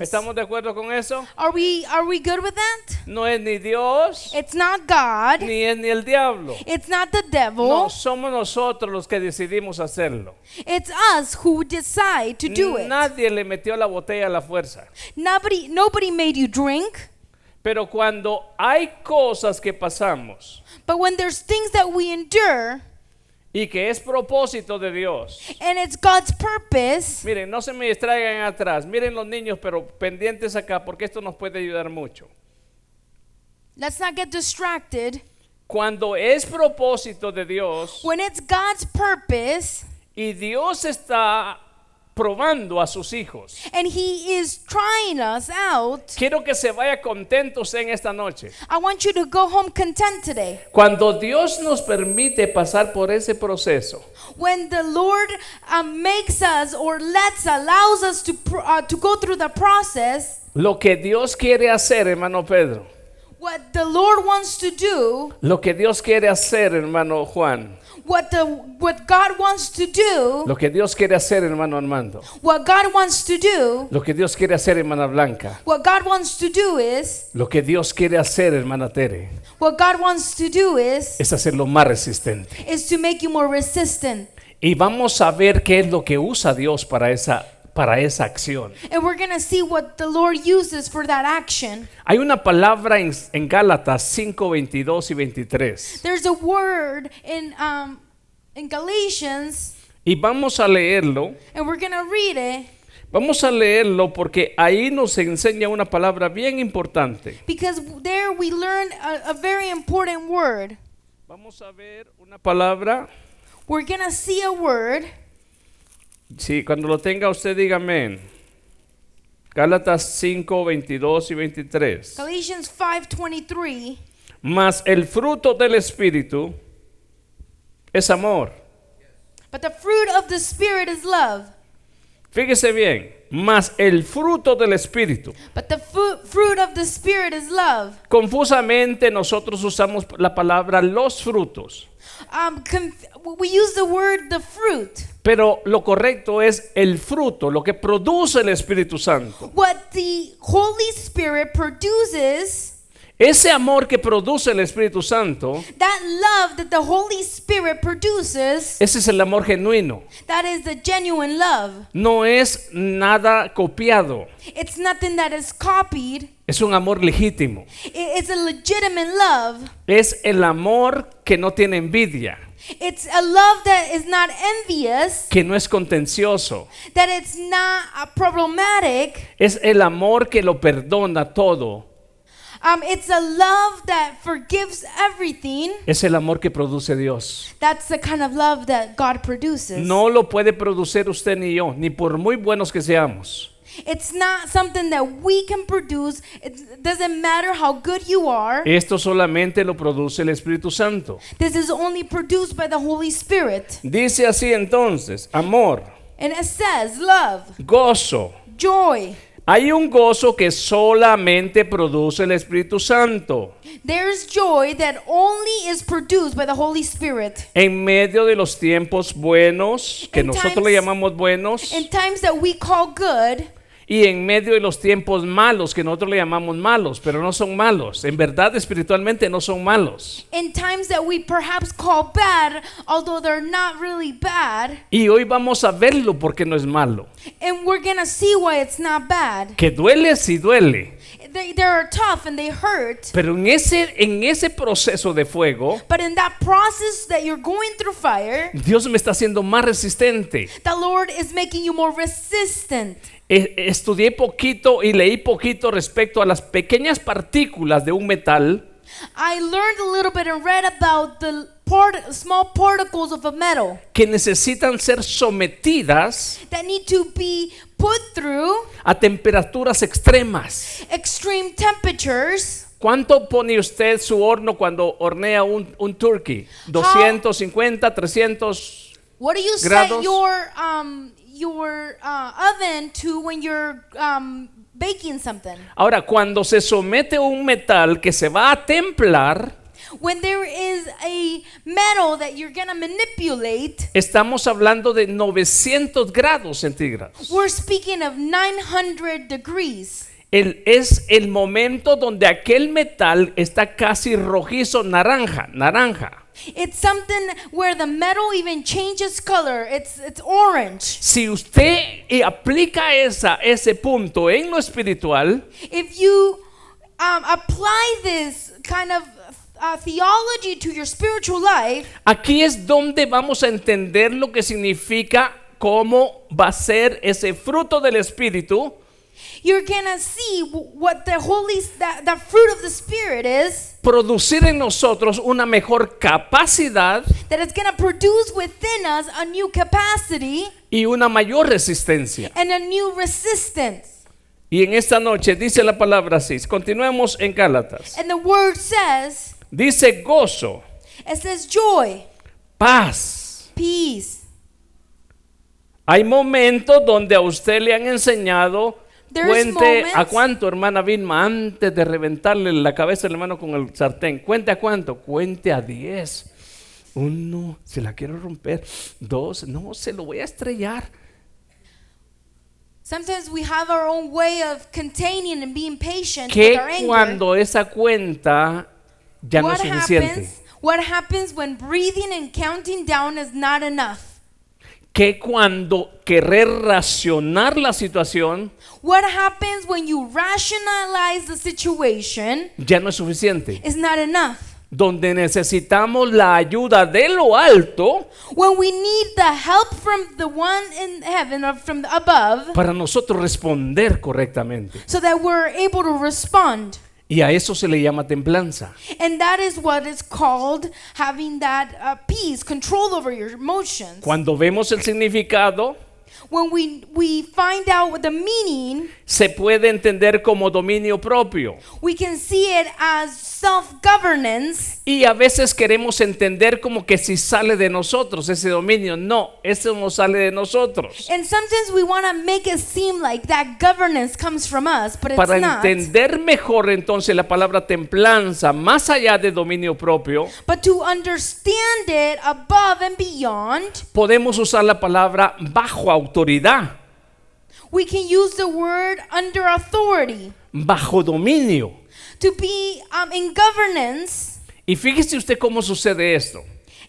¿Estamos de acuerdo con eso? Are we are we good with that? No es ni Dios, It's not God. ni es ni el diablo. It's not the devil. No, somos nosotros los que decidimos hacerlo. It's us who decide to do it. Nadie le metió la botella a la fuerza. Nobody nobody made you drink. Pero cuando hay cosas que pasamos But when there's things that we endure y que es propósito de Dios, and it's God's purpose, miren, no se me distraigan atrás, miren los niños, pero pendientes acá, porque esto nos puede ayudar mucho. let's not get distracted. Cuando es propósito de Dios When it's God's purpose y Dios está probando a sus hijos, and He is trying us out, quiero que se vaya contentos en esta noche. I want you to go home content today. Cuando Dios nos permite pasar por ese proceso, When the Lord um, makes us or lets, allows us to, uh, to go through the process, lo que Dios quiere hacer, hermano Pedro, what the Lord wants to do, lo que Dios quiere hacer, hermano Juan, what, the, what God wants to do, lo que Dios quiere hacer, hermano Armando, what God wants to do, lo que Dios quiere hacer, hermana Blanca, what God wants to do is, lo que Dios quiere hacer, hermana Tere, what God wants to do is, es hacerlo más resistente. is to make you more resistant. Y vamos a ver qué es lo que usa Dios para esa, para esa acción. And we're going to see what the Lord uses for that action. Hay una palabra en, en Gálatas 5, 22 y 23. There's a word in, um, in Galatians, Y vamos a leerlo. and we're going to read it Vamos a leerlo porque ahí nos enseña una palabra bien importante. because there we learn a, a very important word. Vamos a ver una palabra. We're going to see a word. Sí, cuando lo tenga usted dígame. Gálatas 5, 22 y 23. Galatians 5:23. Mas el fruto del Espíritu es amor. But the fruit of the Spirit is love. Fíjese bien. Mas el fruto del Espíritu. But the fruit of the Spirit is love. Confusamente nosotros usamos la palabra los frutos. Um, we use the word the fruit. Pero lo correcto es el fruto, lo que produce el Espíritu Santo. What the Holy Spirit produces, Ese amor que produce el Espíritu Santo, that love that the Holy Spirit produces, ese es el amor genuino. that is the genuine love. No es nada copiado. It's nothing that is copied. Es un amor legítimo. It's a legitimate love. Es el amor que no tiene envidia, It's a love that is not envious, que no es contencioso. that it's not problematic. Es el amor que lo perdona todo. Um, it's a love that forgives everything. Es el amor que produce Dios. That's the kind of love that God produces. No lo puede producir usted ni yo, ni por muy buenos que seamos. It's not something that we can produce. It doesn't matter how good you are. Esto solamente lo produce el Espíritu Santo. This is only produced by the Holy Spirit. Dice así entonces, amor, And it says love, gozo. joy. Hay un gozo que solamente produce el Espíritu Santo There's joy that only is produced by the Holy Spirit. en medio de los tiempos buenos, que In nosotros times- le llamamos buenos, In times that we call good, y en medio de los tiempos malos, que nosotros le llamamos malos, pero no son malos. En verdad, espiritualmente no son malos. in times that we perhaps call bad, although they're not really bad. Y hoy vamos a verlo porque no es malo. And we're gonna see why it's not bad. Que duele, sí duele. They, they are tough and they hurt. Pero en ese, en ese proceso de fuego, But in that process that you're going through fire, Dios me está haciendo más resistente. the Lord is making you more resistant. Estudié poquito y leí poquito respecto a las pequeñas partículas de un metal I learned a little bit and read about the part, small particles of a metal que necesitan ser sometidas that need to be put through a temperaturas extremas. extreme temperatures. ¿Cuánto pone usted su horno cuando hornea un, un turkey? 250, 300. What do you Grados. set your um your uh, oven to when you're um, baking something? Ahora, cuando se somete un metal que se va a templar, when there is a metal that you're going to manipulate, estamos hablando de 900 grados centígrados. we're speaking of 900 degrees. El- es el momento donde aquel metal está casi rojizo, naranja, naranja. It's something where the metal even changes color. It's it's orange. Si usted eh, aplica esa, ese punto en lo espiritual, If you um, apply this kind of uh, theology to your spiritual life, aquí es donde vamos a entender lo que significa cómo va a ser ese fruto del espíritu you're gonna see what the holy that, the fruit of the spirit is. producir en nosotros una mejor capacidad That it's gonna produce within us a new capacity y una mayor resistencia. and a new resistance. Y en esta noche dice la palabra así. Continuemos en Gálatas. And the word says, Dice gozo, it says joy, paz. peace. Hay momentos donde a usted le han enseñado cuente a cuánto, hermana Vilma, antes de reventarle la cabeza al hermano con el sartén. Cuente a cuánto, cuente a 10. Uno, se la quiero romper. Dos, no, se lo voy a estrellar. Sometimes we have our own way of containing and being patient Que with our anger. cuando esa cuenta ya no es what suficiente. happens? What happens when breathing and counting down is not enough? Que cuando querer racionar la situación What happens when you rationalize the situation ya no es suficiente. is not enough? Donde necesitamos la ayuda de lo alto When we need the help from the one in heaven or from the above para nosotros responder correctamente. so that we're able to respond. Y a eso se le llama templanza. And that is what is called having that uh, peace, control over your emotions. Cuando vemos el significado, When we, we find out what the meaning, se puede entender como dominio propio. we can see it as self governance. Y a veces queremos entender como que si sale de nosotros ese dominio. No, eso no sale de nosotros. And sometimes we want to make it seem like that governance comes from us, but it's Para not. entender mejor entonces la palabra templanza, más allá de dominio propio, But to understand it above and beyond, podemos usar la palabra bajo autoridad, we can use the word under authority. bajo dominio. To be um, in governance Y fíjese usted cómo sucede esto.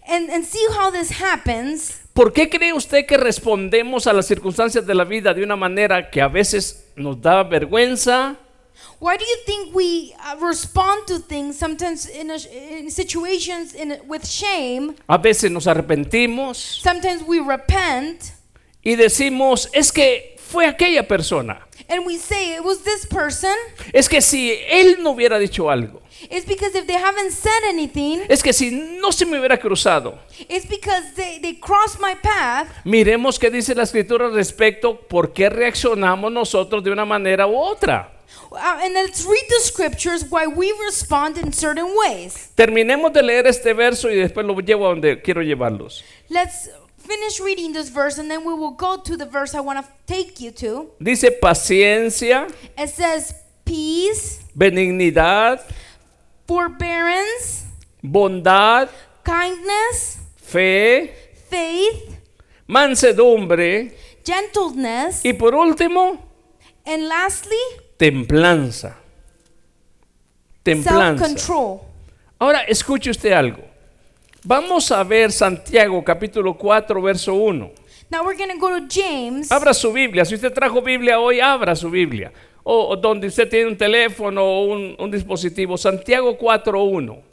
and, and see how this happens. ¿Por qué cree usted que respondemos a las circunstancias de la vida de una manera que a veces nos da vergüenza, Why do you think we uh, respond to things sometimes in, a, in situations in, with shame? a veces nos arrepentimos Sometimes we repent y decimos, es que fue aquella persona? and we say it was this person. Es que si él no hubiera dicho algo, It's because if they haven't said anything, es que si no se me hubiera cruzado. it's because they, they crossed my path. Miremos qué dice la escritura respecto, por qué reaccionamos nosotros de una manera u otra. Uh, and let's read the scriptures why we respond in certain ways. Terminemos de leer este verso y después lo llevo a donde quiero llevarlos. Let's finish reading this verse and then we will go to the verse I want to take you to. Dice paciencia, It says peace, benignidad, forbearance, bondad, kindness, fe, faith, mansedumbre gentleness, y por último, and lastly, templanza. Templanza. self-control. Ahora escuche usted algo. Vamos a ver Santiago capítulo 4 verso 1. Now we're going to go to James. Abra su Biblia. Si usted trajo Biblia hoy, abra su Biblia. O, o donde usted tiene un teléfono o un, un dispositivo. Santiago 4 1.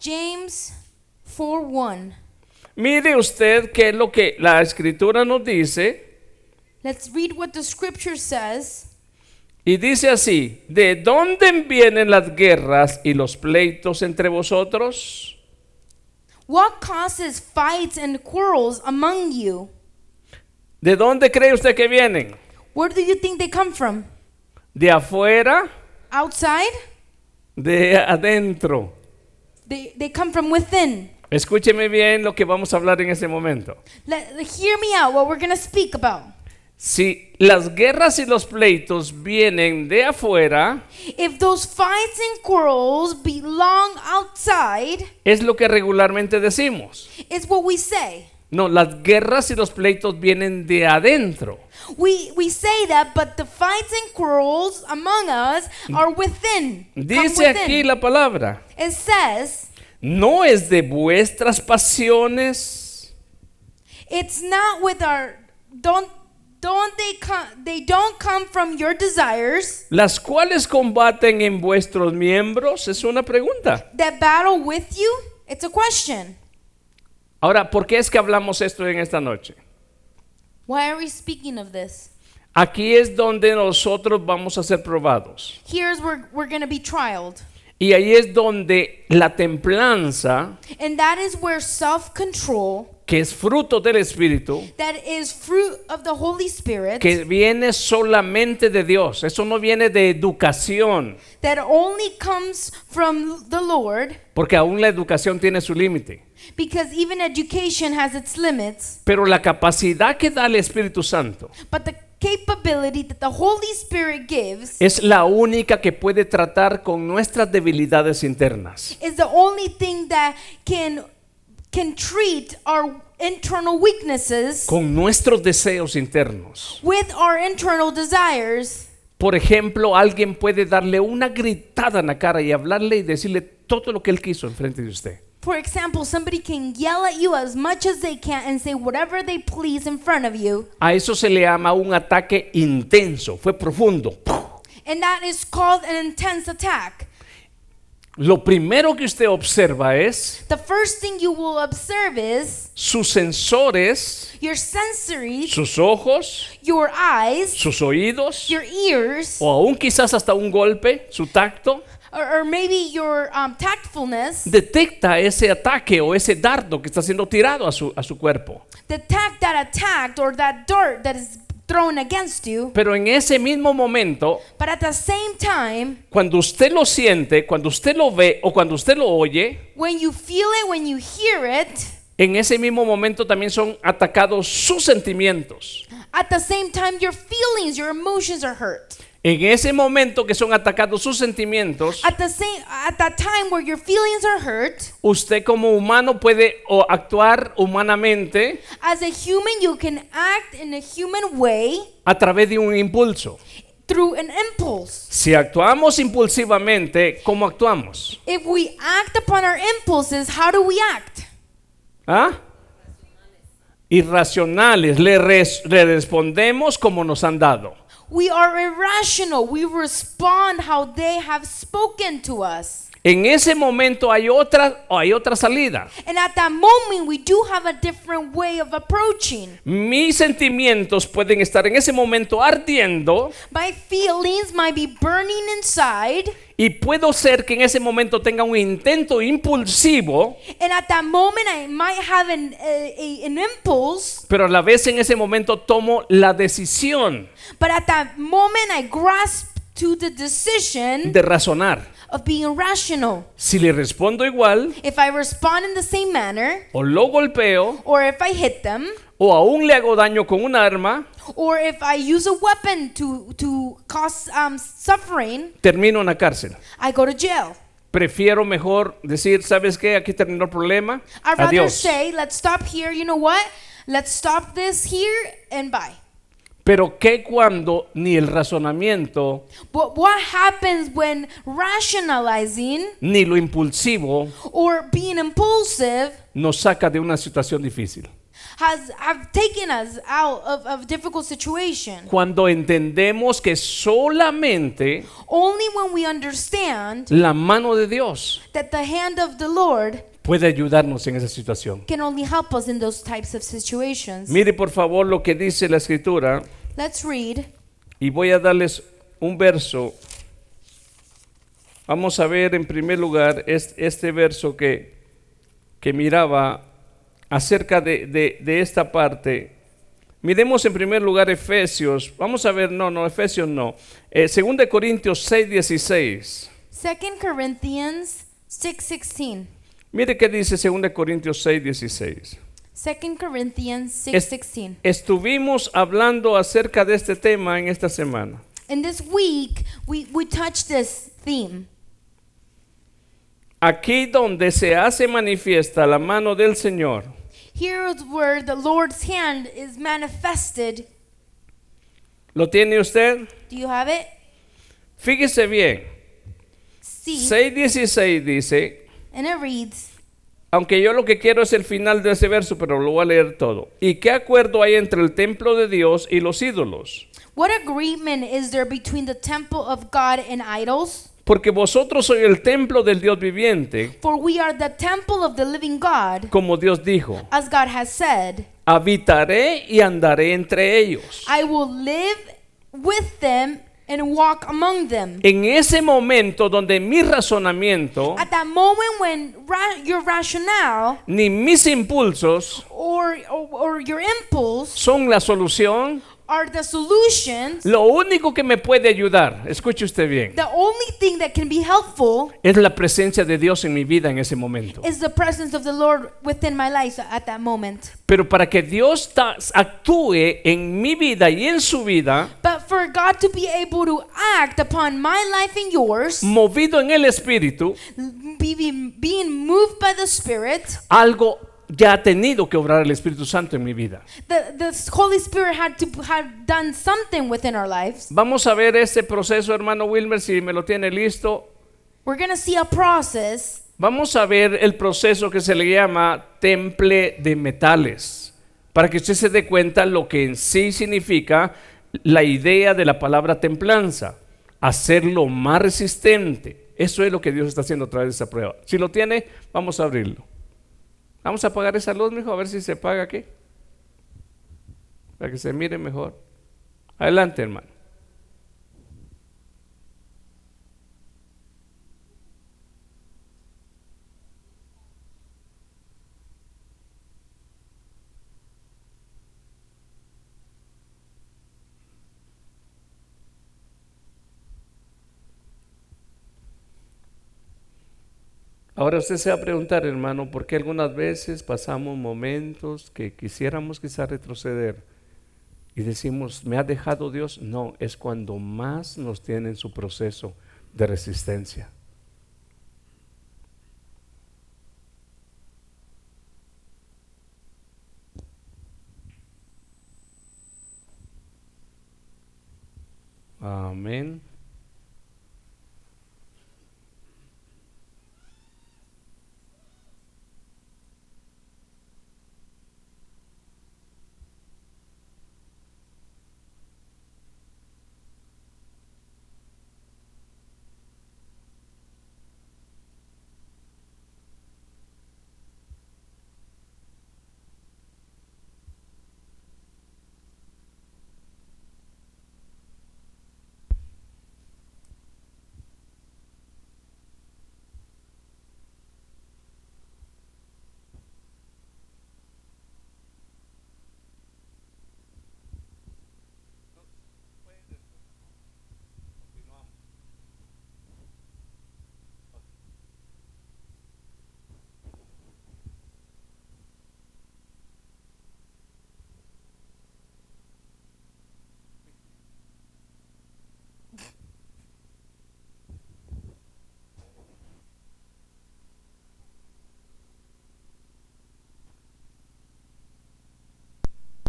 James 4:1. Mire usted qué es lo que la escritura nos dice. Let's read what the scripture says. Y dice así, ¿de dónde vienen las guerras y los pleitos entre vosotros? What causes fights and quarrels among you? ¿De dónde cree usted que vienen? Where do you think they come from? ¿De afuera? Outside? ¿De adentro? They, they come from within. Escúcheme bien lo que vamos a hablar en este momento. Let, hear me out what we're going to speak about. Si las guerras y los pleitos vienen de afuera, if those fights and quarrels belong outside, es lo que regularmente decimos. is what we say. No, las guerras y los pleitos vienen de adentro. We we say that, but the fights and quarrels among us are within. Dice aquí la palabra, It says no es de vuestras pasiones, it's not with our don't don't they come they don't come from your desires las cuales combaten en vuestros miembros, es una pregunta. that battle with you. It's a question. Ahora, ¿por qué es que hablamos esto en esta noche? Why are we speaking of this? Aquí es donde nosotros vamos a ser probados. Here's where we're going to be trialed. Y ahí es donde la templanza, And that is where self-control que es fruto del Espíritu, that is fruit of the Holy Spirit que viene solamente de Dios. Eso no viene de educación, that only comes from the Lord porque aún la educación tiene su límite. because even education has its limits Pero la capacidad que da el Espíritu Santo but the capability that the Holy Spirit gives es la única que puede tratar con nuestras debilidades internas. is the only thing that can can treat our internal weaknesses con nuestros deseos internos. with our internal desires Por ejemplo, alguien puede darle una gritada en la cara y hablarle y decirle todo lo que él quiso enfrente de usted. For example, somebody can yell at you as much as they can and say whatever they please in front of you, A eso se le llama un ataque intenso, fue profundo. and that is called an intense attack. Lo primero que usted observa es The first thing you will observe is sus sensores, your sensories, sus ojos, your eyes, sus oídos, your ears, o aún quizás hasta un golpe, su tacto, or, or maybe your um, tactfulness detecta ese ataque o ese dardo que está siendo tirado a su, a su cuerpo. detect that attacked or that dart that is thrown against you. Pero en ese mismo momento, But at the same time, cuando usted lo siente, cuando usted lo ve o cuando usted lo oye, when you feel it, when you hear it, en ese mismo momento también son atacados sus sentimientos. at the same time, your feelings, your emotions are hurt. En ese momento que son atacados sus sentimientos, At the same at that time where your feelings are hurt, usted como humano puede o actuar humanamente as a human you can act in a human way a través de un impulso. through an impulse. Si actuamos impulsivamente, ¿cómo actuamos? If we act upon our impulses, how do we act? ¿Ah? Irracionales, le, res- le respondemos como nos han dado. We are irrational. We respond how they have spoken to us. En ese momento hay otra, hay otra salida. And at that moment, we do have a different way of approaching. Mis sentimientos pueden estar en ese momento ardiendo My feelings might be burning inside, y puedo ser que en ese momento tenga un intento impulsivo, and at that moment, I might have an, a, a- an impulse, pero a la vez en ese momento tomo la decisión but at that moment, I grasp to the decision de razonar. of being rational. Si le respondo igual, If I respond in the same manner, o lo golpeo, or if I hit them, o aún le hago daño con un arma, or if I use a weapon to, to cause um, suffering, termino en la cárcel. I go to jail. Prefiero mejor decir, ¿sabes qué? Aquí terminó el problema. I'd rather Adiós. say, let's stop here. You know what? Let's stop this here and bye. Pero ¿qué cuando ni el razonamiento, But what happens when rationalizing ni lo impulsivo or being impulsive nos saca de una situación difícil? Has have taken us out of, of difficult situation? Cuando entendemos que solamente Only when we understand la mano de Dios that the hand of the Lord puede ayudarnos en esa situación. can only help us in those types of situations. Mire por favor lo que dice la escritura Let's read y voy a darles un verso. Vamos a ver en primer lugar es- este verso que, que miraba acerca de, de- de esta parte. Miremos en primer lugar Efesios. Vamos a ver, no, no, Efesios no. Eh, 2 Corintios 6, 16. 2 Corinthians 6:16. Mire qué dice 2 Corintios 6, 16. 2 Corinthians Es- 6:16. Estuvimos hablando acerca de este tema en esta semana. In this week, we, we touched this theme. Aquí donde se hace manifiesta la mano del Señor, Here is where the Lord's hand is manifested. ¿lo tiene usted? Do you have it? Fíjese bien, See, 6.16 dice, and it reads, aunque yo lo que quiero es el final de ese verso, pero lo voy a leer todo. ¿Y qué acuerdo hay entre el templo de Dios y los ídolos? What agreement is there between the temple of God and idols? Porque vosotros sois el templo del Dios viviente, For we are the temple of the living God, como Dios dijo, as God has said, habitaré y andaré entre ellos. I will live with them and walk among them. En ese momento donde mi razonamiento At that moment when ra- your rationale ni mis impulsos or, or, or your impulse son la solución, are the solutions, lo único que me puede ayudar, escuche usted bien, the only thing that can be helpful es la presencia de Dios en mi vida en ese momento. is the presence of the Lord within my life at that moment. Pero para que Dios ta- actúe en mi vida y en su vida, But for God to be able to act upon my life and yours, movido en el Espíritu, be- being moved by the Spirit, algo ya ha tenido que obrar el Espíritu Santo en mi vida. the, the Holy Spirit had to have done something within our lives. Vamos a ver este proceso, hermano Wilmer, si me lo tiene listo. We're going to see a process. Vamos a ver el proceso que se le llama temple de metales, para que usted se dé cuenta lo que en sí significa la idea de la palabra templanza, hacerlo más resistente. Eso es lo que Dios está haciendo a través de esa prueba. Si lo tiene, vamos a abrirlo. Vamos a apagar esa luz, mijo, a ver si se apaga aquí. Para que se mire mejor. Adelante, hermano. Ahora usted se va a preguntar, hermano, ¿por qué algunas veces pasamos momentos que quisiéramos quizás retroceder y decimos, ¿me ha dejado Dios? No, es cuando más nos tiene en su proceso de resistencia. Amén.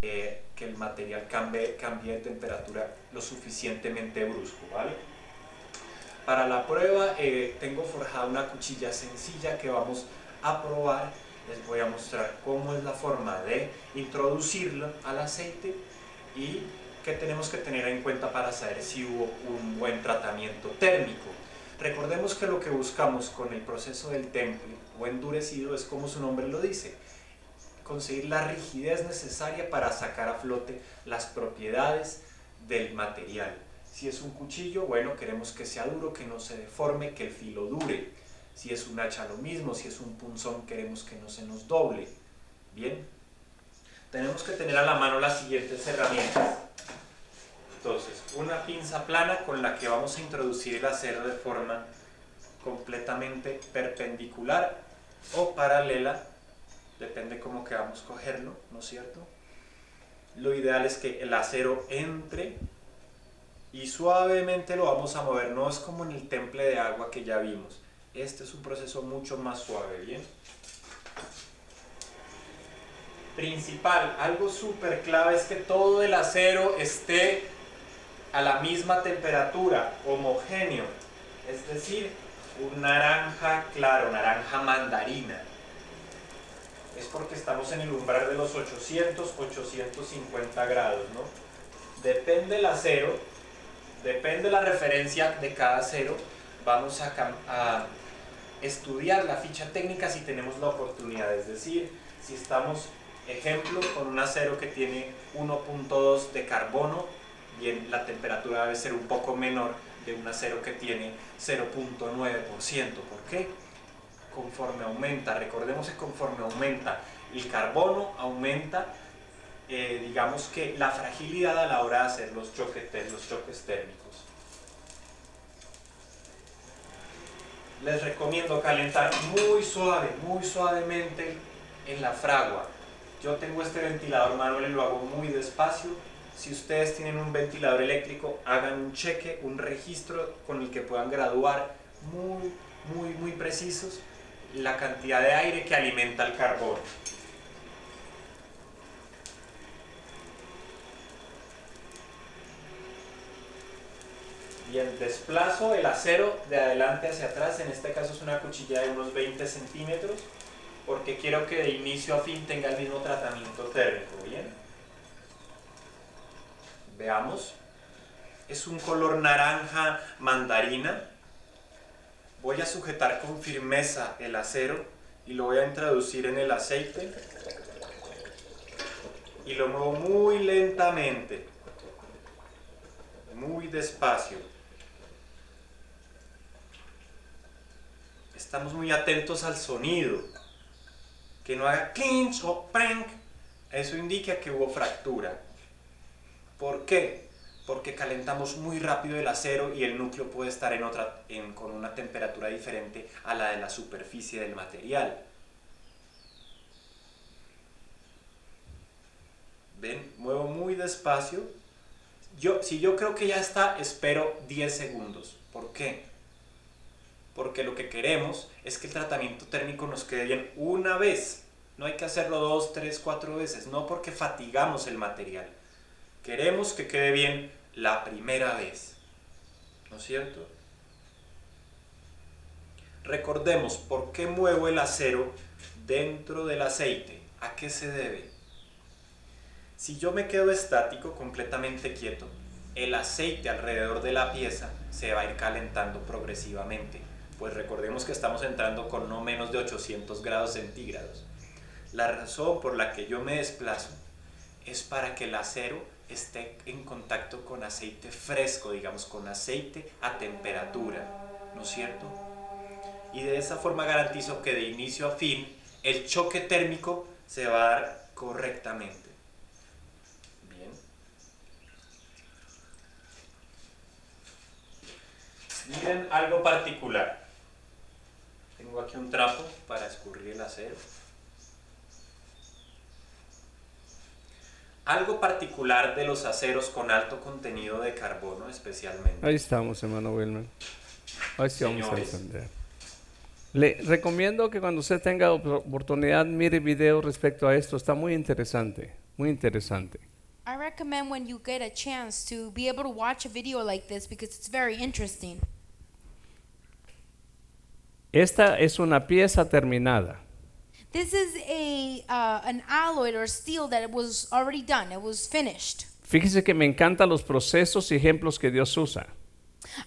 Eh, que el material cambie, cambie de temperatura lo suficientemente brusco, ¿vale? Para la prueba eh, tengo forjada una cuchilla sencilla que vamos a probar. Les voy a mostrar cómo es la forma de introducirlo al aceite y qué tenemos que tener en cuenta para saber si hubo un buen tratamiento térmico. Recordemos que lo que buscamos con el proceso del temple o endurecido es como su nombre lo dice, conseguir la rigidez necesaria para sacar a flote las propiedades del material. Si es un cuchillo, bueno, queremos que sea duro, que no se deforme, que el filo dure. Si es un hacha, lo mismo. Si es un punzón, queremos que no se nos doble. Bien. Tenemos que tener a la mano las siguientes herramientas. Entonces, una pinza plana con la que vamos a introducir el acero de forma completamente perpendicular o paralela depende cómo queramos cogerlo, ¿no es cierto? Lo ideal es que el acero entre y suavemente lo vamos a mover, no es como en el temple de agua que ya vimos. Este es un proceso mucho más suave, ¿bien? Principal, algo súper clave es que todo el acero esté a la misma temperatura, homogéneo, es decir, un naranja claro, naranja mandarina. Es porque estamos en el umbral de los 800, 850 grados, ¿no? Depende el acero, depende la referencia de cada acero, vamos a, estudiar la ficha técnica si tenemos la oportunidad, es decir, si estamos, ejemplo, con un acero que tiene 1.2 de carbono, bien, la temperatura debe ser un poco menor de un acero que tiene 0.9%. ¿Por qué? Conforme aumenta, recordemos que conforme aumenta el carbono, aumenta, eh, digamos que la fragilidad a la hora de hacer los choques, los choques térmicos. Les recomiendo calentar muy suave, muy suavemente en la fragua. Yo tengo este ventilador manual y lo hago muy despacio si ustedes tienen un ventilador eléctrico, hagan un cheque, un registro con el que puedan graduar muy, muy, muy precisos la cantidad de aire que alimenta el carbón. Bien, desplazo el acero de adelante hacia atrás, en este caso es una cuchilla de unos 20 centímetros, porque quiero que de inicio a fin tenga el mismo tratamiento térmico, ¿bien? Veamos. Es un color naranja mandarina. Voy a sujetar con firmeza el acero y lo voy a introducir en el aceite. Y lo muevo muy lentamente. Muy despacio. Estamos muy atentos al sonido. Que no haga clinch o prank. Eso indica que hubo fractura. ¿Por qué? Porque calentamos muy rápido el acero y el núcleo puede estar en otra, con una temperatura diferente a la de la superficie del material. ¿Ven? Muevo muy despacio. Yo, si yo creo que ya está, espero 10 segundos. ¿Por qué? Porque lo que queremos es que el tratamiento térmico nos quede bien una vez. No hay que hacerlo dos, tres, cuatro veces. No porque fatigamos el material. Queremos que quede bien la primera vez. ¿No es cierto? Recordemos por qué muevo el acero dentro del aceite. ¿A qué se debe? Si yo me quedo estático, completamente quieto, el aceite alrededor de la pieza se va a ir calentando progresivamente. Pues recordemos que estamos entrando con no menos de 800 grados centígrados. La razón por la que yo me desplazo es para que el acero esté en contacto con aceite fresco, digamos, con aceite a temperatura, ¿no es cierto? Y de esa forma garantizo que de inicio a fin el choque térmico se va a dar correctamente. Bien. Miren algo particular. Tengo aquí un trapo para escurrir el acero. Algo particular de los aceros con alto contenido de carbono especialmente. Ahí estamos, hermano Wilmer. Ahí sí vamos a entender. Le recomiendo que cuando usted tenga oportunidad mire video respecto a esto. Está muy interesante, muy interesante. I recommend when you get a chance to be able to watch a video like this because it's very interesting. Esta es una pieza terminada. This is a uh, an alloy or steel that was already done. It was finished. Fíjese que me encantan los procesos y ejemplos que Dios usa.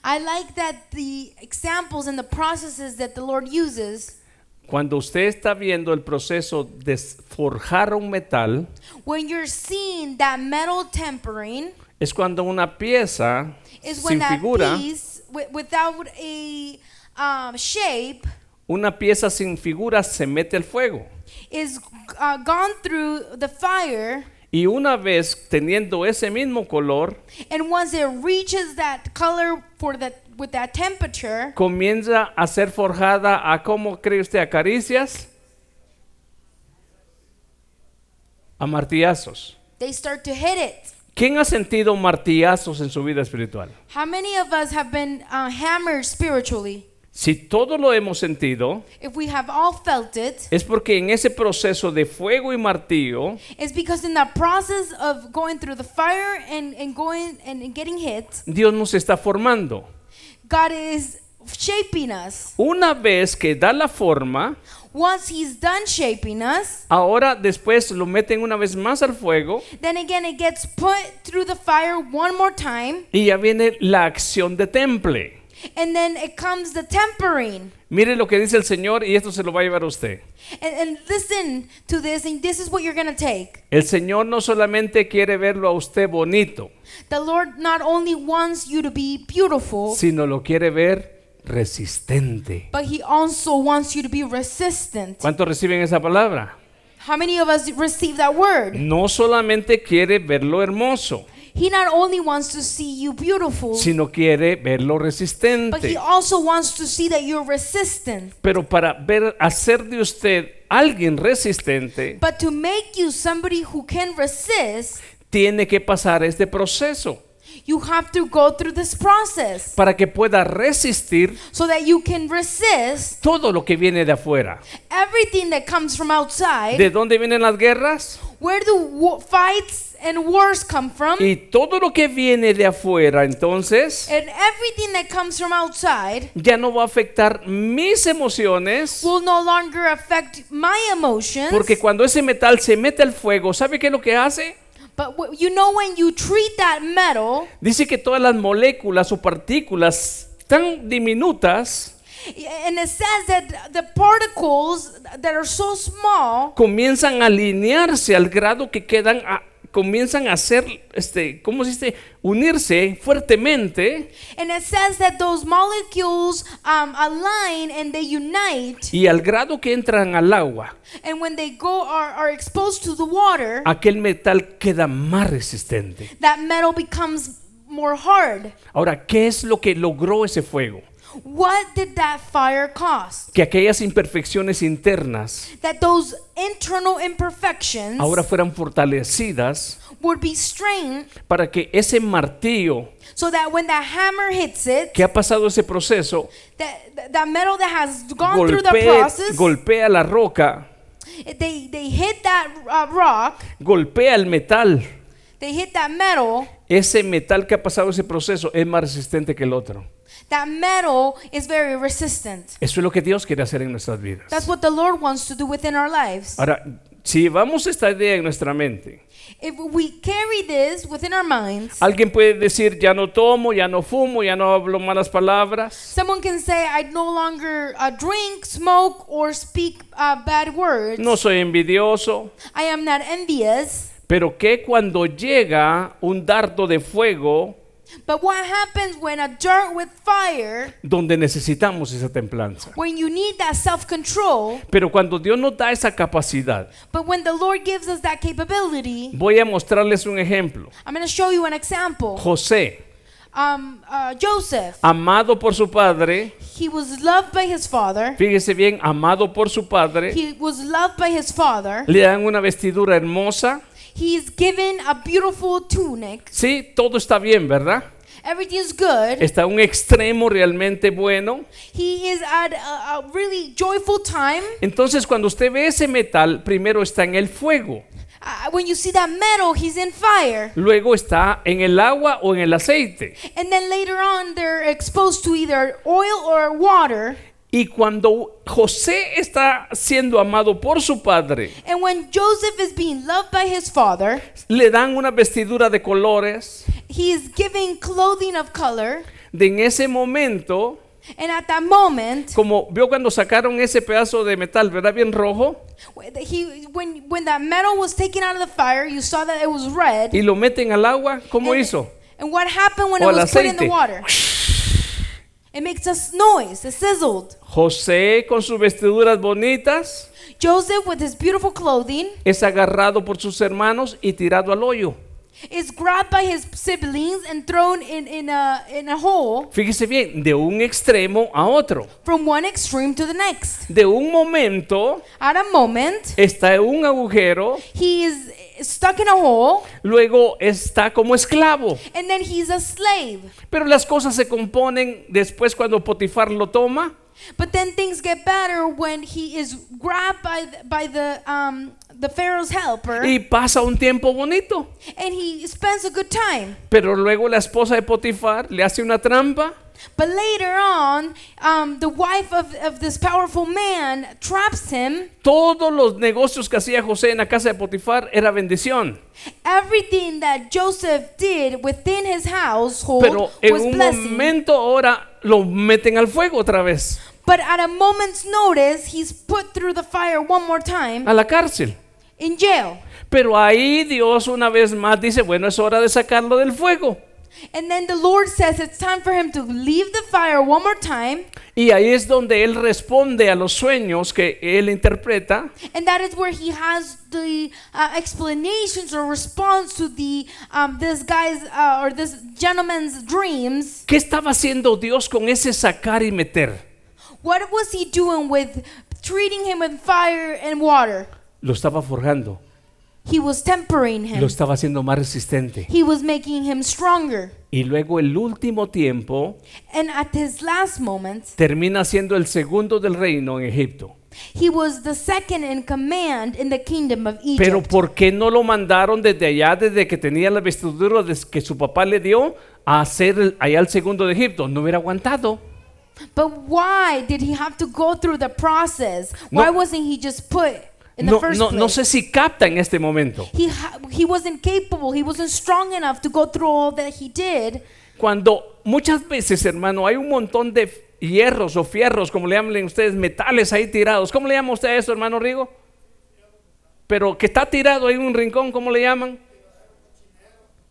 I like that the examples and the processes that the Lord uses. Cuando usted está viendo el proceso de forjar un metal, when you're seeing that metal tempering, es cuando una pieza is sin when that figura, piece without a um, shape, una pieza sin figura se mete al fuego. Is uh, gone through the fire. Y una vez teniendo ese mismo color, and once it reaches that color for that with that temperature, comienza a ser forjada a cómo cree usted a caricias. a martillazos. They start to hit it. ¿Quién ha sentido martillazos en su vida espiritual? How many of us have been uh, hammered spiritually? Si todo lo hemos sentido, If we have all felt it, es porque en ese proceso de fuego y martillo, it's because in that process of going through the fire and, and going and, and getting hit, Dios nos está formando. God is shaping us. Una vez que da la forma, Once He's done shaping us, ahora después lo meten una vez más al fuego then again it gets put through the fire one more time, y ya viene la acción de temple. And then it comes the tempering. Mire lo que dice el Señor y esto se lo va a llevar a usted. And, and listen to this, and this is what you're going to take. El Señor no solamente quiere verlo a usted bonito, The Lord not only wants you to be beautiful, sino lo quiere ver resistente. but He also wants you to be resistant. ¿Cuántos reciben esa palabra? How many of us receive that word? No solamente quiere verlo hermoso, He not only wants to see you beautiful, sino quiere verlo but He resistente. also wants to see that you're resistant. Pero para ver hacer de usted alguien resistente, But to make you somebody who can resist, tiene que pasar este proceso you have to go through this process para que pueda resistir so that you can resist todo lo que viene de afuera. everything that comes from outside. ¿De dónde vienen las guerras? Where do fights and wars come from? Y todo lo que viene de afuera, entonces, And everything that comes from outside ya no va a afectar mis emociones, will no longer affect my emotions. porque cuando ese metal se mete al fuego, ¿sabe qué es lo que hace? But you know when you treat that metal, Dice que todas las moléculas o partículas tan diminutas and it says that the particles that are so small comienzan a alinearse al grado que quedan a- comienzan a hacer este cómo se dice unirse fuertemente. And it says that those molecules um, align and they unite. Y al grado que entran al agua and when they go are, are exposed to the water aquel metal queda más resistente. that metal becomes more hard. Ahora qué es lo que logró ese fuego what did that fire cost que aquellas imperfecciones internas that those internal imperfections ahora fueran fortalecidas would be strained para que ese martillo so that when that hammer hits it que ha pasado ese proceso that, that- metal that has gone through the golpee, process golpea la roca they, they hit that uh, rock golpea el metal they hit that metal ese metal que ha pasado ese proceso es más resistente que el otro. That metal is very resistant Eso es lo que Dios quiere hacer en nuestras vidas. that's what the lord wants to do within our lives Ahora, si llevamos esta idea en nuestra mente, if we carry this within our minds alguien puede decir, ya no tomo, ya no fumo, ya no hablo malas palabras. someone can say i no longer uh, drink smoke or speak uh, bad words No soy envidioso. i am not envious Pero que cuando llega un dardo de fuego but what happens when a dart with fire donde necesitamos esa templanza. when you need that self-control Pero cuando Dios nos da esa capacidad, but when the lord gives us that capability voy a mostrarles un ejemplo. i'm going to show you an example José, um, uh, joseph amado por su padre, he was loved by his father fíjese bien, amado por su padre, he was loved by his father le dan una vestidura hermosa. He's given a beautiful tunic Sí, todo está bien, ¿verdad? everything's good Está a un extremo realmente bueno. he is at a, a really joyful time Entonces, cuando usted ve ese metal, primero está en el fuego, uh, when you see that metal he's in fire luego está en el agua o en el aceite. and then later on they're exposed to either oil or water Y cuando José está siendo amado por su padre, and when joseph is being loved by his father le dan una vestidura de colores. he is giving clothing of color De en ese momento, and at that moment como vio cuando sacaron ese pedazo de metal, ¿verdad? Bien rojo, he when when that metal was taken out of the fire you saw that it was red y lo meten al agua, ¿cómo and, hizo? and what happened when O it was put in the aceite. water it makes a noise it sizzled José con sus vestiduras bonitas joseph with his beautiful clothing es agarrado por sus hermanos y tirado al hoyo. is grabbed by his siblings and thrown in, in, a, in a hole Fíjese bien, de un extremo a otro. from one extreme to the next. De un momento At a moment, está en un agujero he is stuck in a hole, luego está como esclavo. and then he's a slave. Pero las cosas se componen después cuando Potifar lo toma But then things get better when he is grabbed by the, by the um the Pharaoh's helper, y pasa un tiempo bonito. and he spends a good time. Pero luego la esposa de Potifar le hace una trampa But later on, um, the wife of, of this powerful man traps him. Todos los negocios que hacía José en la casa de Potifar era bendición. Everything that Joseph did within his household Pero en was un blessing. momento ahora lo meten al fuego otra vez, But at a moment's notice, he's put through the fire one more time a la cárcel. in jail. Pero ahí Dios una vez más dice, bueno, es hora de sacarlo del fuego. And then the Lord says it's time for him to leave the fire one more time. Y ahí es donde Él responde a los sueños que Él interpreta. And that is where he has the uh, explanations or response to the um, this guy's uh, or this gentleman's dreams. ¿Qué estaba haciendo Dios con ese sacar y meter? What was he doing with treating him with fire and water? Lo estaba forjando, He was tempering lo him. estaba haciendo más resistente. He was making him stronger. Y luego el último tiempo And at his last moments, termina siendo el segundo del reino en Egipto. he was the second in command in the kingdom of Egypt. Pero ¿por qué no lo mandaron desde allá, desde que tenía la vestidura que su papá le dio, a hacer allá el segundo de Egipto? No hubiera aguantado. But why did he have to go through the process? No- Why wasn't he just put in No, the first no, place? no sé si capta en este momento. He he wasn't capable. He wasn't strong enough to go through all that he did. Cuando muchas veces, hermano, hay un montón de hierros o fierros, como le llaman ustedes, metales ahí tirados. ¿Cómo le llama usted a eso, hermano Rigo? Pero que está tirado ahí en un rincón, ¿cómo le llaman?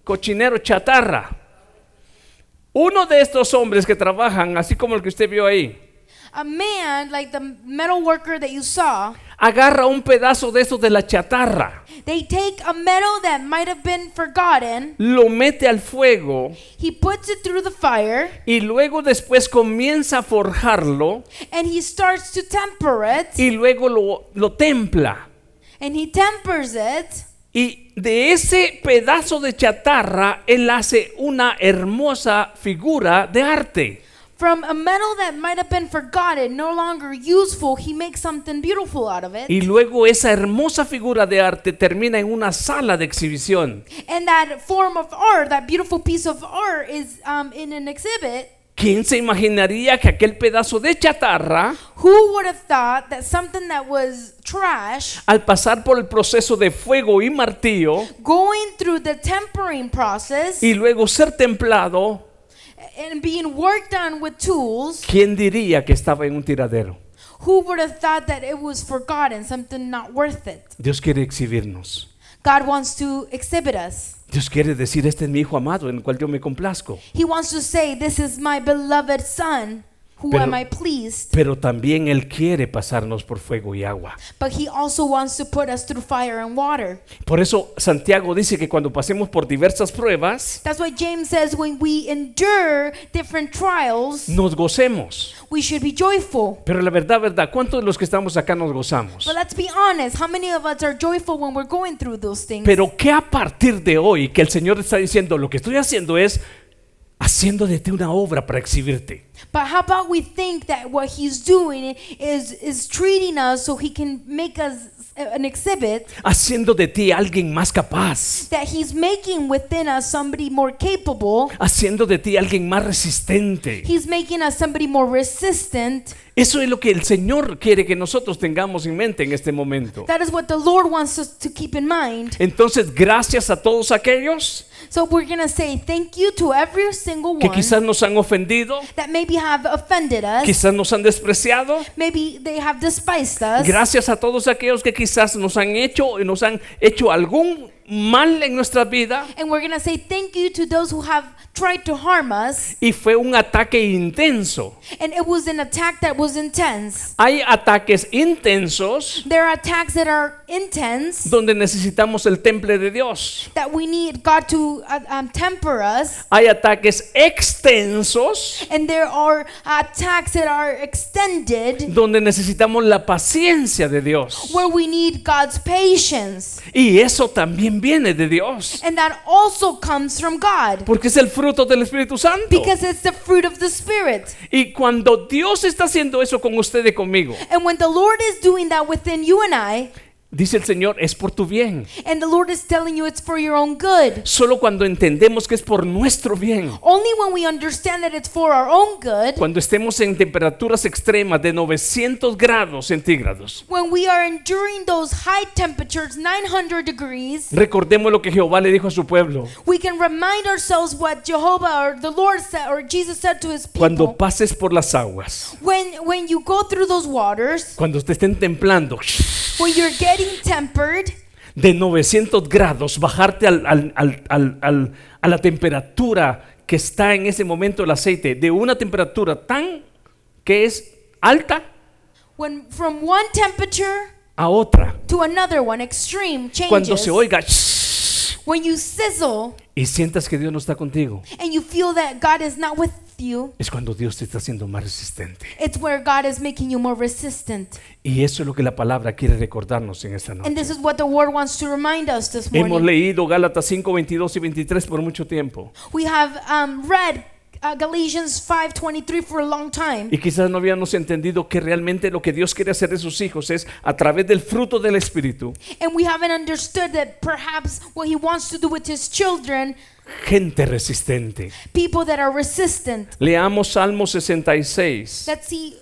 Cochinero, chatarra. Uno de estos hombres que trabajan, así como el que usted vio ahí, A man like the metal worker that you saw, agarra un pedazo de eso de la chatarra, they take a metal that might have been forgotten, lo mete al fuego he puts it through the fire, y luego después comienza a forjarlo and he starts to temper it, y luego lo, lo templa. and he tempers it. Y de ese pedazo de chatarra, él hace una hermosa figura de arte. From a metal that might have been forgotten, no longer useful, he makes something beautiful out of it. Y luego esa hermosa figura de arte termina en una sala de exhibición. And that form of art, that beautiful piece of art, is um, in an exhibit. ¿Quién se imaginaría que aquel pedazo de chatarra, Who would have thought that something that was trash, al pasar por el proceso de fuego y martillo, going through the tempering process y luego ser templado, and being worked on with tools, ¿quién diría que estaba en un tiradero? who would have thought that it was forgotten, something not worth it? Dios quiere exhibirnos. God wants to exhibit us. Dios quiere decir, este es mi hijo amado en el cual yo me complazco. He wants to say, This is my beloved Son, who Pero- am I pleased? Pero también Él quiere pasarnos por fuego y agua. But He also wants to put us through fire and water. Por eso Santiago dice que cuando pasemos por diversas pruebas, That's why James says, When we endure different trials, nos gocemos. we should be joyful. Pero la verdad, verdad, ¿cuántos de los que estamos acá nos gozamos? But let's be honest, how many of us are joyful when we're going through those things? Pero que a partir de hoy que el Señor está diciendo, lo que estoy haciendo es haciendo de ti una obra para exhibirte. But how about we think that what he's doing is is treating us so he can make us an exhibit Haciendo de ti alguien más capaz. that he's making within us somebody more capable. Haciendo de ti alguien más resistente. He's making us somebody more resistant. Eso es lo que el Señor quiere que nosotros tengamos en mente en este momento. That is what the Lord wants us to keep in mind. Entonces, gracias a todos aquellos So we're to say thank you to every single que one quizás nos han ofendido, that maybe have offended us. quizás nos han despreciado. Maybe they have despised us. Gracias a todos aquellos que quizás nos han hecho nos han hecho algún mal en nuestra vida And we're to say thank you to those who have tried to harm us. y fue un ataque intenso. And it was an attack that was intense. Hay ataques intensos There are attacks that are intense donde necesitamos el temple de Dios. that we need God to uh, um, temper us. Hay ataques extensos And there are attacks that are extended donde necesitamos la paciencia de Dios. where we need God's patience. Y eso también viene de Dios, And that also comes from God porque es el fruto del Espíritu Santo. because it's the fruit of the Spirit. Y cuando Dios está haciendo eso con usted y conmigo, And when the Lord is doing that within you and I, dice el Señor, es por tu bien. and the Lord is telling you it's for your own good, Solo cuando entendemos que es por nuestro bien. only when we understand that it's for our own good, Cuando estemos en temperaturas extremas de 900 grados centígrados, when we are enduring those high temperatures, 900 degrees, recordemos lo que Jehová le dijo a su pueblo. we can remind ourselves what Jehovah or the Lord said or Jesus said to his Cuando people. pases por las aguas, When when you go through those waters, cuando te estén templando when you're getting tempered, de 900 grados, bajarte al- al- al- al- al- a la temperatura que está en ese momento el aceite, de una temperatura tan que es alta when from one temperature a otra. to another one, extreme Cuando changes. se oiga When you sizzle y sientas que Dios no está contigo, and you feel that God is not with you, es cuando Dios te está haciendo más resistente. it's where God is making you more resistant. Y eso es lo que la palabra quiere recordarnos en esta noche. And this is what the word wants to remind us this Hemos morning. leído Gálatas 5, 22 y 23 por mucho tiempo. We have um, read uh, Galatians 5:23 for a long time. Y quizás no habíamos entendido que realmente lo que Dios quiere hacer de sus hijos es a través del fruto del Espíritu, And we haven't understood that perhaps what he wants to do with his children, gente resistente. people that are resistant. Leamos Salmo 66 Let's see,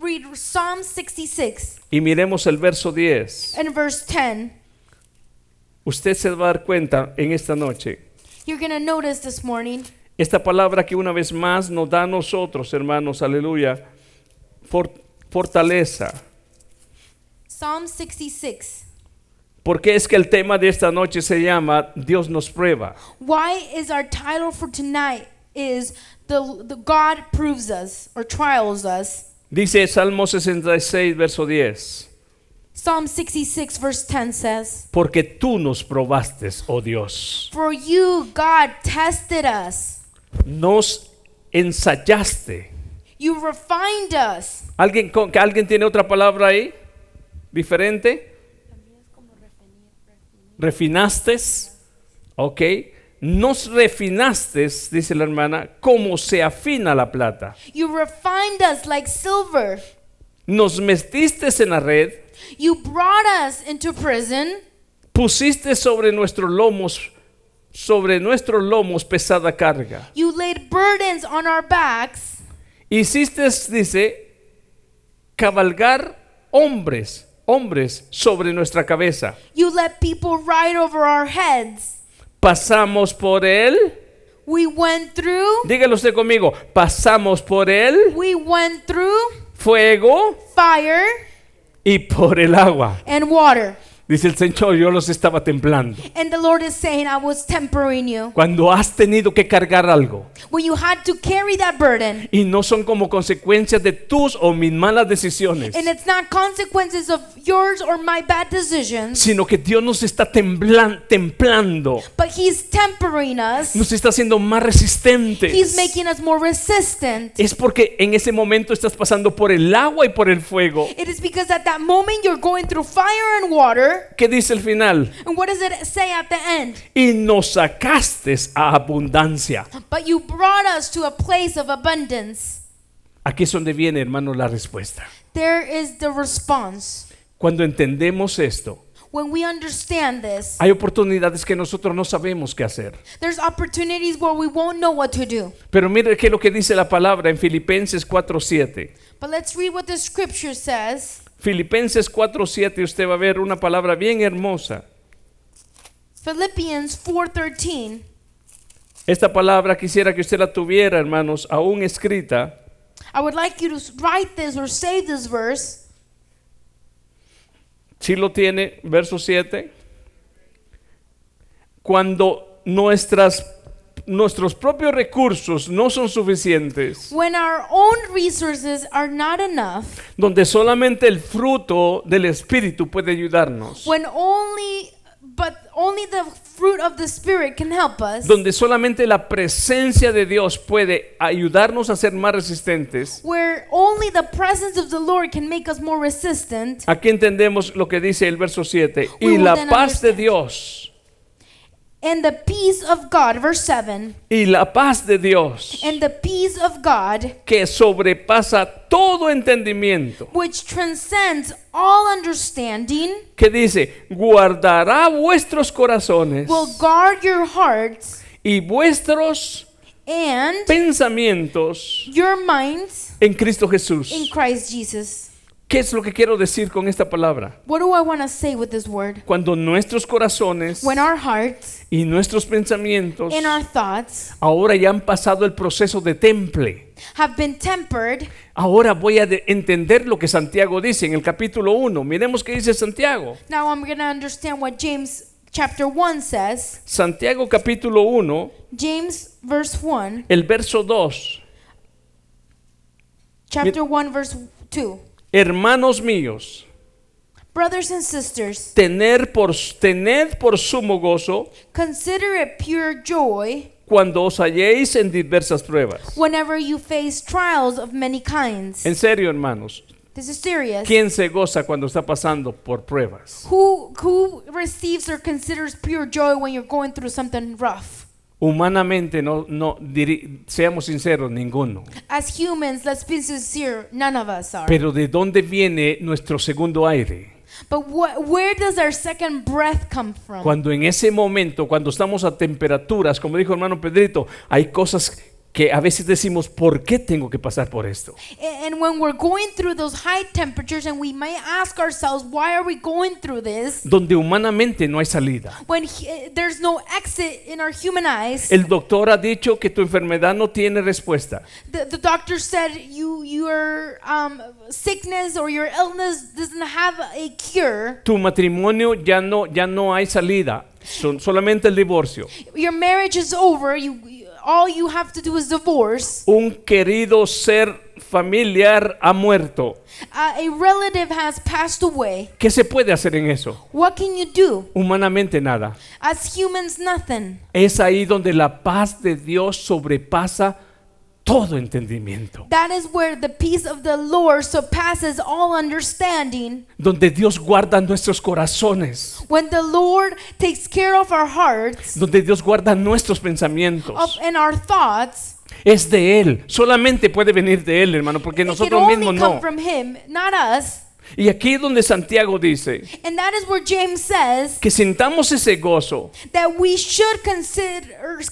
read Psalm 66 y miremos el verso 10. and verse 10. Usted se va a dar cuenta en esta noche. You're going to notice this morning Esta palabra que una vez más nos da a nosotros, hermanos, aleluya, for- fortaleza. Psalm 66. Porque es que el tema de esta noche se llama Dios nos prueba. Why is our title for tonight is the, the God proves us or trials us. Dice Salmo 66, verso 10. Psalm 66 verse 10 says, Porque tú nos probaste, oh Dios. "For you God tested us. Nos ensayaste. You refined us." ¿Alguien, ¿Alguien tiene otra palabra ahí? ¿Diferente? ¿Refinaste? Ok. Nos refinaste, dice la hermana, como se afina la plata. You refined us like silver. Nos metiste en la red, You brought us into prison. pusiste sobre nuestros lomos, sobre nuestros lomos pesada carga. You laid burdens on our backs. Hiciste, dice, cabalgar hombres, hombres sobre nuestra cabeza. You let people ride over our heads. Pasamos por él. We went through. Dígalo usted conmigo. Pasamos por él, We went through fuego fire y por el agua. and water. Dice el Señor, yo los estaba templando. And the Lord is saying, I was tempering you. Cuando has tenido que cargar algo When you had to carry that burden, y no son como consecuencias de tus o mis malas decisiones, and it's not consequences of yours or my bad decisions, sino que Dios nos está temblan- templando, but He's tempering us. nos está haciendo más resistentes. He's making us more resistant. Es porque en ese momento estás pasando por el agua y por el fuego. It is because at that moment you're going through fire and water. ¿Qué dice el final? And what does it say at the end? Y nos sacaste a abundancia. But you brought us to a place of abundance. Aquí es donde viene, hermano, la respuesta. There is the response. Cuando entendemos esto, When we understand this, hay oportunidades que nosotros no sabemos qué hacer. there's opportunities where we won't know what to do. Pero mire qué es lo que dice la palabra en Filipenses 4:7. But let's read what the scripture says. Filipenses 4:7 usted va a ver una palabra bien hermosa. Philippians 4:13. Esta palabra quisiera que usted la tuviera, hermanos, aún escrita. I would like you to write this or save this verse. Si lo tiene, verso 7. Cuando nuestras nuestros propios recursos no son suficientes, when our own resources are not enough, donde solamente el fruto del Espíritu puede ayudarnos, when only but only the fruit of the spirit can help us, donde solamente la presencia de Dios puede ayudarnos a ser más resistentes. where only the presence of the Lord can make us more resistant, Aquí entendemos lo que dice el verso 7. We Y will la then paz de understand. Dios, and the peace of God, verse 7, y la paz de Dios, and the peace of God que sobrepasa todo entendimiento, which transcends all understanding que dice, guardará vuestros corazones will guard your hearts y vuestros and pensamientos your minds en Cristo Jesús. in Christ Jesus. ¿Qué es lo que quiero decir con esta palabra? What do I want to say with this word? Cuando nuestros corazones When our hearts y nuestros pensamientos and our thoughts ahora ya han pasado el proceso de temple, have been tempered, ahora voy a de- entender lo que Santiago dice en el capítulo 1. Miremos qué dice Santiago. now I'm going to understand what James chapter 1 says. Santiago capítulo 1, James verse 1, el verso 2. chapter 1 verse 2. Hermanos míos, Brothers and sisters, tener por, tened por sumo gozo consider it pure joy cuando os halléis en diversas pruebas. whenever you face trials of many kinds. En serio, hermanos, This is serious. ¿quién se goza cuando está pasando por pruebas? Who who receives or considers pure joy when you're going through something rough? Humanamente, no, no, diri- seamos sinceros, ninguno. As humans, let's be sincere, none of us are. Pero ¿de dónde viene nuestro segundo aire? But wh- where does our second breath come from? Cuando en ese momento, cuando estamos a temperaturas, como dijo hermano Pedrito, hay cosas que a veces decimos, ¿por qué tengo que pasar por esto? And when we're going through those high temperatures and we ask ourselves, why are we going through this? Donde humanamente no hay salida. When he- there's no exit in our human eyes. El doctor ha dicho que tu enfermedad no tiene respuesta. The, the doctor said you your um, sickness or your illness doesn't have a cure. Tu matrimonio ya no, ya no hay salida, son solamente el divorcio. Your marriage is over. You all you have to do is divorce. Un querido ser familiar ha muerto. Uh, a relative has passed away. ¿Qué se puede hacer en eso? What can you do? Humanamente nada. As humans, nothing. Es ahí donde la paz de Dios sobrepasa todo entendimiento. That is where the peace of the Lord surpasses all understanding. Donde Dios guarda nuestros corazones. When the Lord takes care of our hearts Donde Dios guarda nuestros of, pensamientos. and our thoughts, Es de Él. Solamente puede venir de Él, hermano, porque nosotros mismos no. from Him, not us. Y aquí es donde Santiago dice And that is where James says que sintamos ese gozo. that we should consider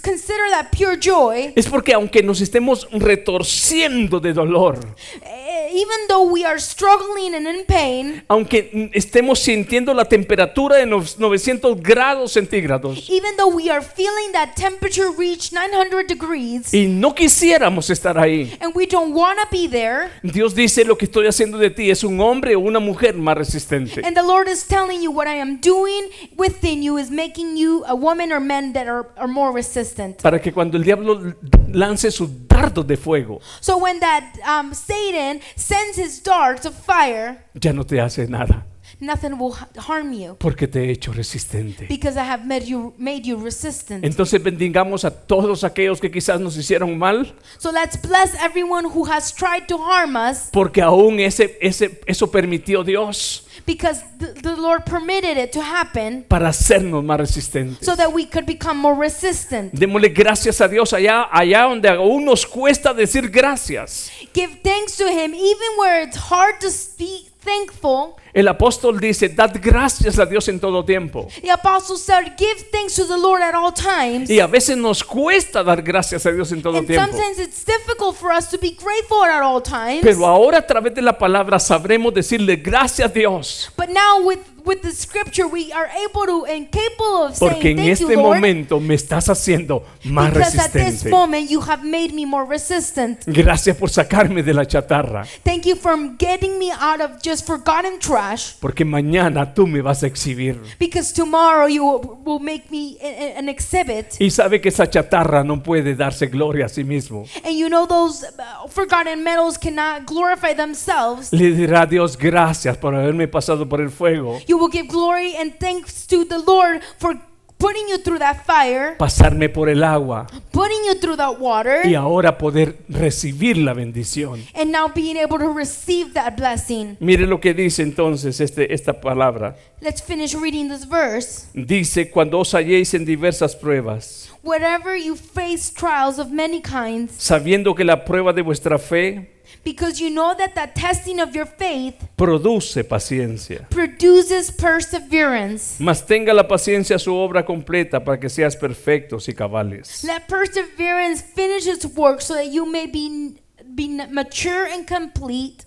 consider that pure joy, Es porque aunque nos estemos retorciendo de dolor, eh, even though we are struggling and in pain, aunque estemos sintiendo la temperatura de nos- 900 grados centígrados even though we are feeling that temperature reach 900 degrees, y no quisiéramos estar ahí, and we don't want to be there, Dios dice lo que estoy haciendo de ti es un hombre o una mujer más resistente. and the Lord is telling you what I am doing within you is making you a woman or men that are, are more resistant. Para que cuando el diablo lance sus dardos de fuego, So when that um, Satan sends his darts of fire, ya no te hace nada, nothing will ha- harm you porque te he hecho resistente. because I have made you made you resistant. Entonces bendigamos a todos aquellos que quizás nos hicieron mal, So let's bless everyone who has tried to harm us porque aún ese, ese, eso permitió Dios because the, the Lord permitted it to happen para hacernos más resistentes. so that we could become more resistant. Démosle gracias a Dios allá, allá donde aún nos cuesta decir gracias. Give thanks to Him even where it's hard to speak thankful. El apóstol dice, dad gracias a Dios en todo tiempo. The apostle said, Give thanks to the Lord at all times. Y a veces nos cuesta dar gracias a Dios en todo And tiempo. sometimes it's difficult for us to be grateful at all times. Pero ahora a través de la palabra sabremos decirle gracias a Dios. But now with with the scripture, we are able to and capable of Porque saying, en Thank you, este Lord. momento me estás haciendo más Because at this resistente. moment you have made me more resistant. Gracias por sacarme de la chatarra. Thank you for getting me out of just forgotten trash. Porque mañana tú me vas a exhibir. Because tomorrow you will, will make me a- a- an exhibit. Y sabe que esa chatarra no puede darse gloria a sí mismo. And you know those uh, forgotten metals cannot glorify themselves. Le dirá a Dios gracias por haberme pasado por el fuego, You will give glory and thanks to the Lord for putting you through that fire, pasarme por el agua putting you through that water, y ahora poder recibir la bendición. and now being able to receive that blessing. Mire lo que dice entonces este, esta palabra. Let's finish reading this verse. Dice, cuando os halléis en diversas pruebas, Wherever you face trials of many kinds, sabiendo que la prueba de vuestra fe because you know that the testing of your faith produce paciencia. produces perseverance. Mas tenga la paciencia su obra completa para que seas perfectos y cabales. Let perseverance finish its work so that you may be, be mature and complete.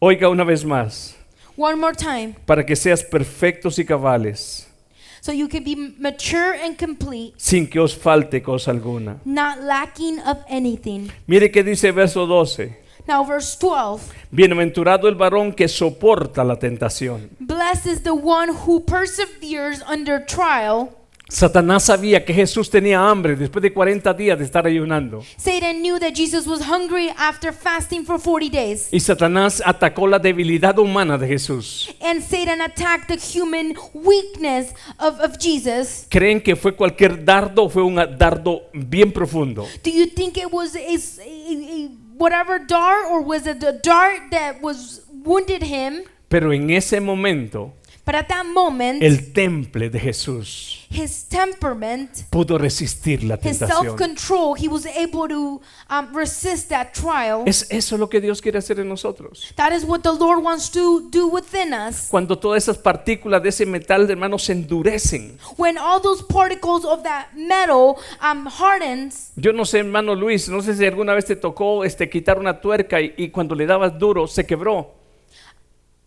Oiga una vez más, One more time. para que seas perfectos y cabales, So you can be mature and complete, sin que os falte cosa alguna. not lacking of anything. Mire que dice verso 12. Now, verse 12 Bienaventurado el varón que soporta la tentación. Blessed is the one who perseveres under trial. Satanás sabía que Jesús tenía hambre después de 40 días de estar ayunando. Satan knew that Jesus was hungry after fasting for 40 days. Y Satanás atacó la debilidad humana de Jesús. And Satan attacked the human weakness of, of Jesus. ¿Creen que fue cualquier dardo o fue un dardo bien profundo? Do you think it was a, a- a whatever dart or was it the dart that was wounded him? Pero en ese momento, But at that moment, el temple de Jesús his temperament, pudo resistir la his tentación. self-control, he was able to um, resist that trial. Es eso lo que Dios quiere hacer en nosotros. That is what the Lord wants to do within us. Cuando todas esas partículas de ese metal, hermanos, se endurecen. When all those particles of that metal um, hardens, Yo no sé, hermano Luis, no sé si alguna vez te tocó este, quitar una tuerca y, y cuando le dabas duro se quebró.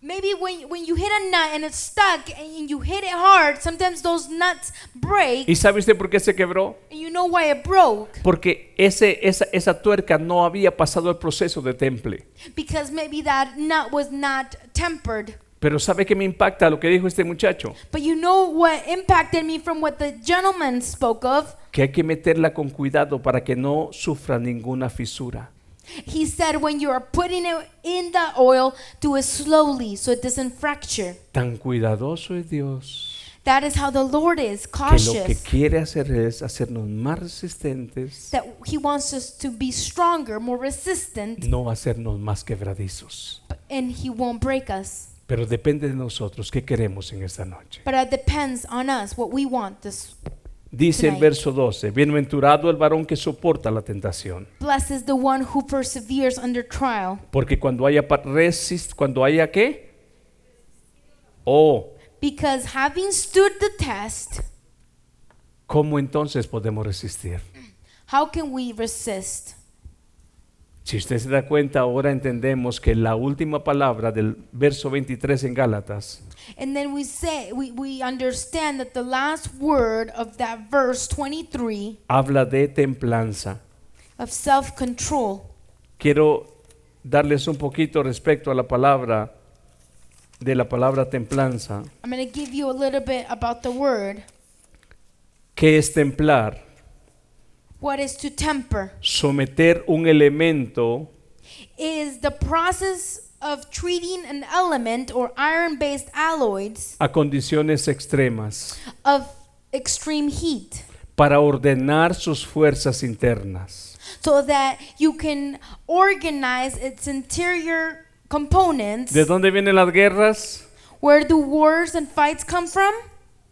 Maybe when, when you hit a nut and it's stuck and you hit it hard, sometimes those nuts break. ¿Y sabe usted por qué se quebró? And you know why it broke? Porque ese, esa, esa tuerca no había pasado el proceso de temple. Because maybe that nut was not tempered. Pero ¿sabe qué me impacta lo que dijo este muchacho? But you know what impacted me from what the gentleman spoke of? Que hay que meterla con cuidado para que no sufra ninguna fisura. He said when you are putting it in the oil, do it slowly so it doesn't fracture. Tan cuidadoso es Dios That is how the Lord is, cautious. que lo que quiere hacer es hacernos más resistentes, That He wants us to be stronger, more resistant, no hacernos más quebradizos. and He won't break us. Pero depende de nosotros qué queremos en esta noche. But it depends on us what we want. This Dice el verso 12, bienaventurado el varón que soporta la tentación, blessed is the one who perseveres under trial, porque cuando haya resist, cuando haya qué? Oh, because having stood the test, ¿cómo entonces podemos resistir? how can we resist? Si usted se da cuenta, ahora entendemos que la última palabra del verso 23 en Gálatas And then we say we, we understand that the last word of that verse 23 habla de templanza. of self-control. Quiero darles un poquito respecto a la palabra de la palabra templanza. I'm going to give you a little bit about the word. ¿Qué es templar? What is to temper? Someter un elemento Is the process of treating an element or iron-based alloys a condiciones extremas of extreme heat para ordenar sus fuerzas internas. so that you can organize its interior components. ¿De dónde vienen las guerras? Where do wars and fights come from?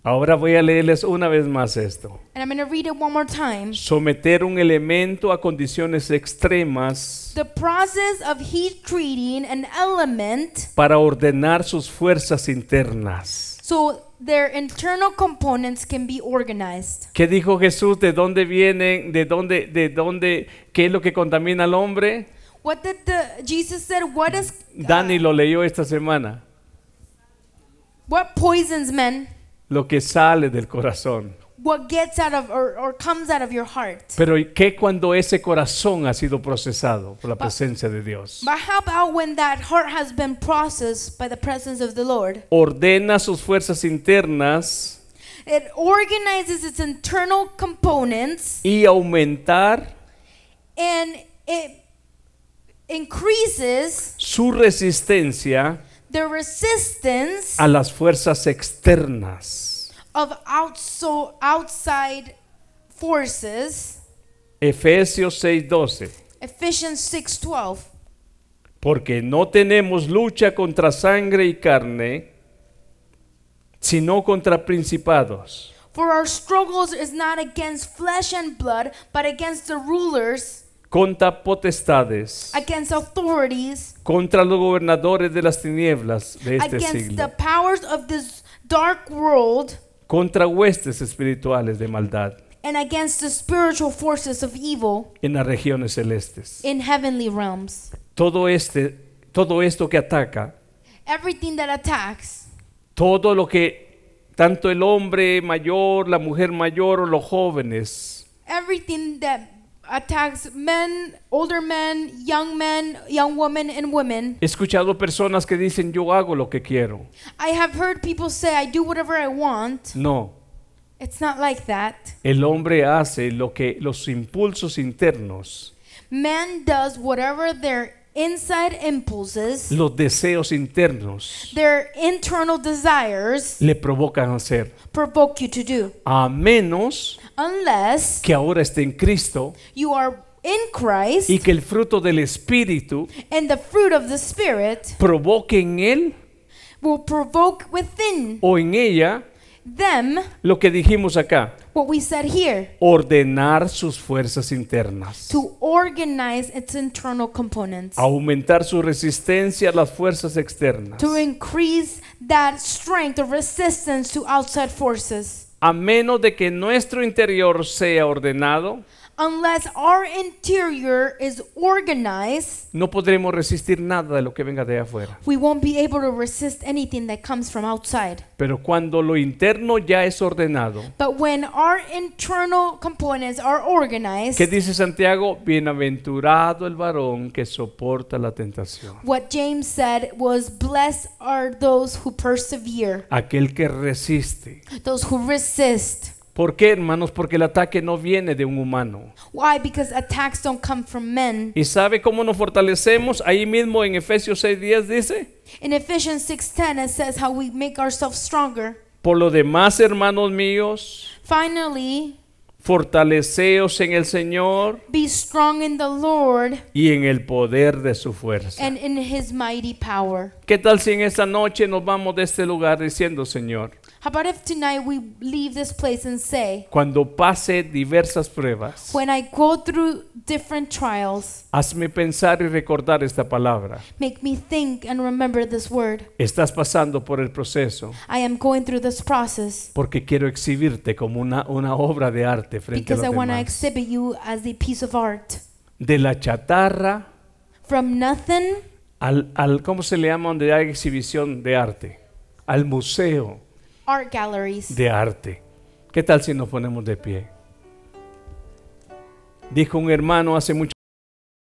Ahora voy a leerles una vez más esto. And I'm read it one more time. Someter un elemento a condiciones extremas The process of heat treating an element para ordenar sus fuerzas internas. so their internal components can be organized. ¿Qué dijo Jesús? ¿De dónde vienen? ¿De dónde? ¿De dónde? ¿Qué es lo que contamina al hombre? What did the Jesus said? What is Dani lo leyó esta semana. What poisons men? Lo que sale del corazón. What gets out of or, or comes out of your heart. Pero ¿y qué cuando ese corazón ha sido procesado por la presencia de Dios? But how about when that heart has been processed by the presence of the Lord? Ordena sus fuerzas internas It organizes its internal components y aumentar and it increases su resistencia the resistance a las fuerzas externas. of outso- outside forces. Efesios 6:12. Ephesians 6:12. Porque no tenemos lucha contra sangre y carne, sino contra principados, For our struggles is not against flesh and blood, but against the rulers, contra potestades, against authorities, contra los gobernadores de las tinieblas de este against the powers of this dark world, contra huestes espirituales de maldad and against the spiritual forces of evil en las regiones celestes. in heavenly realms. Todo este todo esto que ataca, Everything that attacks, todo lo que tanto el hombre mayor, la mujer mayor o los jóvenes everything that attacks men, older men, young men, young women, and women. He escuchado personas que dicen yo hago lo que quiero. I have heard people say, I do whatever I want. No, It's not like that. el hombre hace lo que los impulsos internos, Man does whatever their inside impulses, los deseos internos their internal desires le provocan a hacer. provoke you to do. A menos Unless que ahora esté en Cristo you are in Christ y que el fruto del Espíritu and the fruit of the Spirit provoque en él will provoke within o en ella them lo que dijimos acá, what we said here ordenar sus fuerzas internas, to organize its internal components, aumentar su resistencia a las fuerzas externas. to increase that strength or resistance to outside forces. A menos de que nuestro interior sea ordenado, Unless our interior is organized, no podremos resistir nada de lo que venga de afuera. we won't be able to resist anything that comes from outside. Pero cuando lo interno ya es ordenado, But when our internal components are organized, ¿qué dice Santiago? Bienaventurado el varón que soporta la tentación. what James said was, Blessed are those who persevere, Aquel que resiste. those who resist. ¿Por qué, hermanos? Porque el ataque no viene de un humano. Why? Because attacks don't come from men. ¿Y sabe cómo nos fortalecemos? Ahí mismo en Efesios 6:10 dice, In Ephesians 6:10 it says how we make ourselves stronger. por lo demás, hermanos míos, Finally, fortaleceos en el Señor be strong in the Lord y en el poder de su fuerza. and in his mighty power. ¿Qué tal si en esta noche nos vamos de este lugar diciendo, Señor, How about if tonight we leave this place and say, cuando pase diversas pruebas, when I go through different trials, hazme pensar y recordar esta palabra? make me think and remember this word. Estás pasando por el proceso I am going through this process porque quiero exhibirte como una, una obra de arte frente a because I los want to demás. exhibit you as a piece of art. De la chatarra From nothing al, al, ¿cómo se le llama donde hay exhibición de arte? Al museo art galleries. de arte. ¿Qué tal si nos ponemos de pie? Dijo un hermano hace mucho